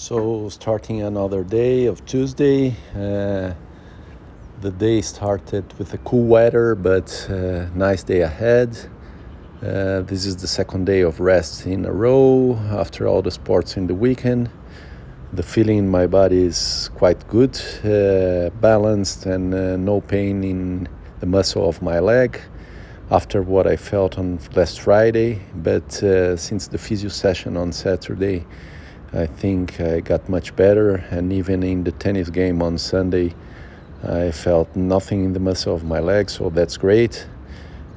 So, starting another day of Tuesday, uh, the day started with a cool weather, but uh, nice day ahead. Uh, this is the second day of rest in a row after all the sports in the weekend. The feeling in my body is quite good, uh, balanced, and uh, no pain in the muscle of my leg after what I felt on last Friday. But uh, since the physio session on Saturday, I think I got much better, and even in the tennis game on Sunday, I felt nothing in the muscle of my leg, so that's great.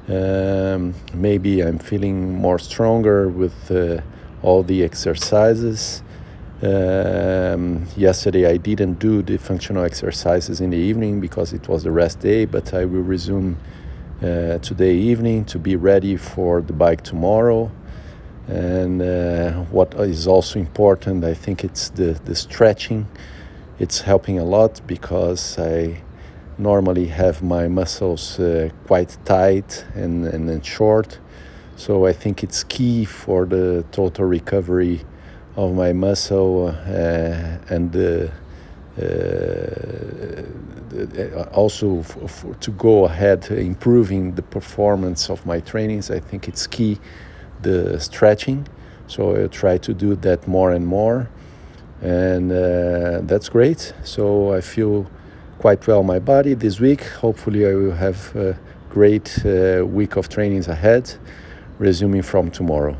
Um, maybe I'm feeling more stronger with uh, all the exercises. Um, yesterday I didn't do the functional exercises in the evening because it was the rest day, but I will resume uh, today evening to be ready for the bike tomorrow. And uh, what is also important, I think it's the, the stretching. It's helping a lot because I normally have my muscles uh, quite tight and, and, and short. So I think it's key for the total recovery of my muscle uh, and uh, uh, also to go ahead improving the performance of my trainings. I think it's key the stretching. So I try to do that more and more. And uh, that's great. So I feel quite well my body this week. Hopefully, I will have a great uh, week of trainings ahead, resuming from tomorrow.